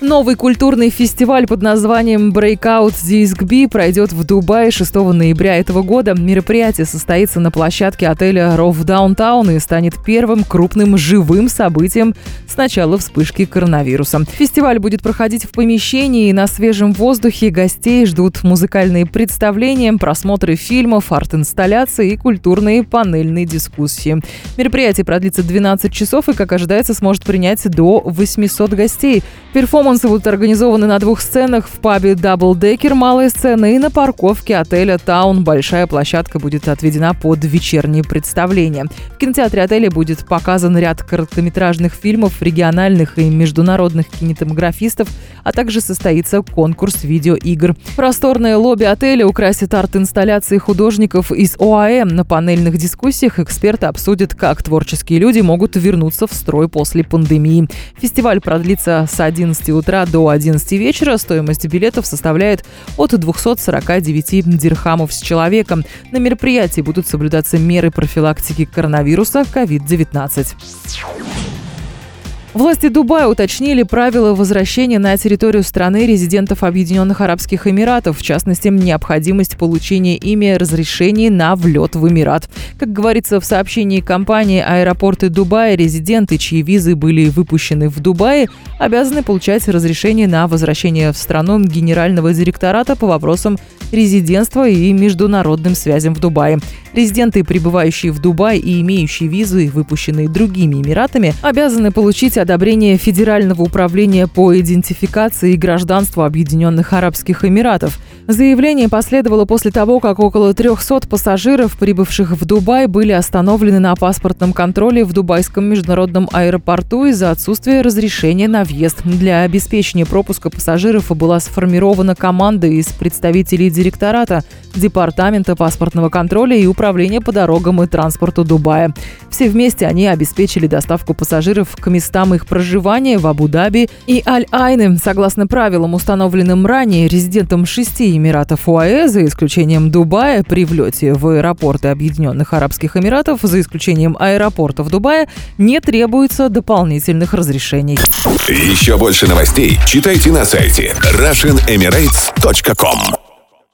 Новый культурный фестиваль под названием Breakout DSGB пройдет в Дубае 6 ноября этого года. Мероприятие состоится на площадке отеля Rove Downtown и станет первым крупным живым событием с начала вспышки коронавируса. Фестиваль будет проходить в помещении и на свежем воздухе. Гостей ждут музыкальные представления, просмотры фильмов, арт-инсталляции и культурные панельные дискуссии. Мероприятие продлится 12 часов и, как ожидается, сможет принять до 800 гостей. Перформанс Перформансы будут организованы на двух сценах в пабе Double Decker малая сцена и на парковке отеля Таун большая площадка будет отведена под вечерние представления. В кинотеатре отеля будет показан ряд короткометражных фильмов региональных и международных кинематографистов, а также состоится конкурс видеоигр. Просторное лобби отеля украсит арт-инсталляции художников из ОАЭ. На панельных дискуссиях эксперты обсудят, как творческие люди могут вернуться в строй после пандемии. Фестиваль продлится с 11 утра до 11 вечера. Стоимость билетов составляет от 249 дирхамов с человеком. На мероприятии будут соблюдаться меры профилактики коронавируса COVID-19. Власти Дубая уточнили правила возвращения на территорию страны резидентов Объединенных Арабских Эмиратов, в частности, необходимость получения ими разрешений на влет в Эмират. Как говорится в сообщении компании «Аэропорты Дубая», резиденты, чьи визы были выпущены в Дубае, обязаны получать разрешение на возвращение в страну Генерального директората по вопросам резидентства и международным связям в Дубае. Резиденты, прибывающие в Дубай и имеющие визы, выпущенные другими Эмиратами, обязаны получить одобрение Федерального управления по идентификации и гражданству Объединенных Арабских Эмиратов. Заявление последовало после того, как около 300 пассажиров, прибывших в Дубай, были остановлены на паспортном контроле в Дубайском международном аэропорту из-за отсутствия разрешения на въезд. Для обеспечения пропуска пассажиров была сформирована команда из представителей директората, Департамента паспортного контроля и Управления по дорогам и транспорту Дубая. Все вместе они обеспечили доставку пассажиров к местам их проживания в Абу-Даби и Аль-Айны. Согласно правилам, установленным ранее резидентам шести Эмиратов УАЭ, за исключением Дубая, при влете в аэропорты Объединенных Арабских Эмиратов, за исключением аэропортов Дубая, не требуется дополнительных разрешений. Еще больше новостей читайте на сайте RussianEmirates.com